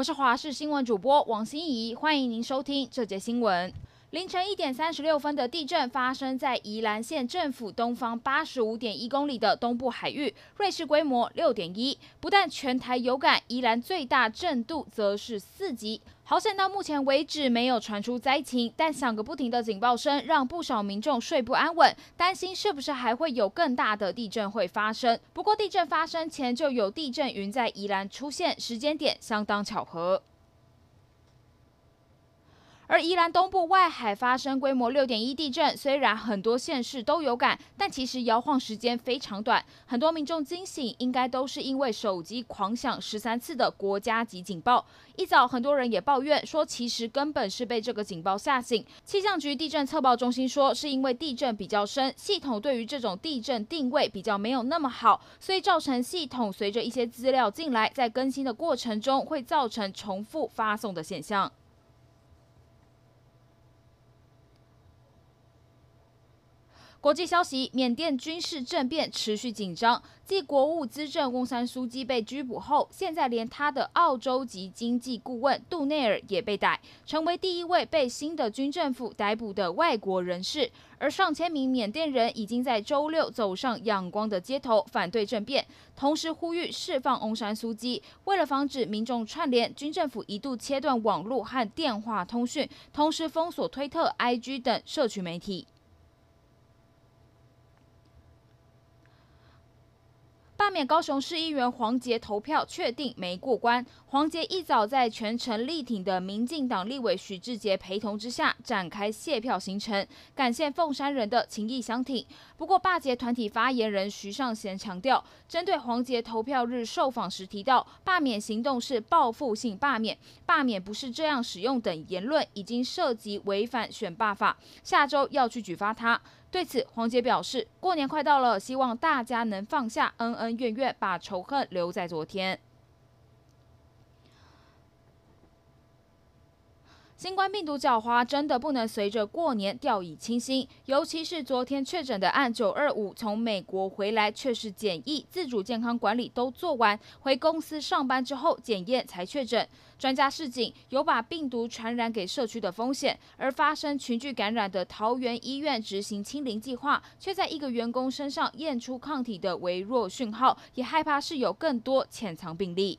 我是华视新闻主播王心怡，欢迎您收听这节新闻。凌晨一点三十六分的地震发生在宜兰县政府东方八十五点一公里的东部海域，芮氏规模六点一。不但全台有感，宜兰最大震度则是四级。好险到目前为止没有传出灾情，但响个不停的警报声让不少民众睡不安稳，担心是不是还会有更大的地震会发生。不过地震发生前就有地震云在宜兰出现，时间点相当巧合。而宜兰东部外海发生规模六点一地震，虽然很多县市都有感，但其实摇晃时间非常短。很多民众惊醒，应该都是因为手机狂响十三次的国家级警报。一早，很多人也抱怨说，其实根本是被这个警报吓醒。气象局地震测报中心说，是因为地震比较深，系统对于这种地震定位比较没有那么好，所以造成系统随着一些资料进来，在更新的过程中会造成重复发送的现象。国际消息：缅甸军事政变持续紧张。继国务资政翁山苏姬被拘捕后，现在连他的澳洲籍经济顾问杜内尔也被逮，成为第一位被新的军政府逮捕的外国人士。而上千名缅甸人已经在周六走上仰光的街头，反对政变，同时呼吁释放翁山苏姬。为了防止民众串联，军政府一度切断网络和电话通讯，同时封锁推特、IG 等社群媒体。罢免高雄市议员黄杰投票确定没过关。黄杰一早在全程力挺的民进党立委许志杰陪同之下，展开谢票行程，感谢凤山人的情义相挺。不过，罢捷团体发言人徐尚贤强调，针对黄杰投票日受访时提到罢免行动是报复性罢免，罢免不是这样使用等言论，已经涉及违反选罢法，下周要去举发他。对此，黄杰表示，过年快到了，希望大家能放下恩恩怨怨，把仇恨留在昨天。新冠病毒狡猾，真的不能随着过年掉以轻心。尤其是昨天确诊的案九二五从美国回来，却是检疫、自主健康管理都做完，回公司上班之后检验才确诊。专家示警，有把病毒传染给社区的风险。而发生群聚感染的桃园医院执行清零计划，却在一个员工身上验出抗体的微弱讯号，也害怕是有更多潜藏病例。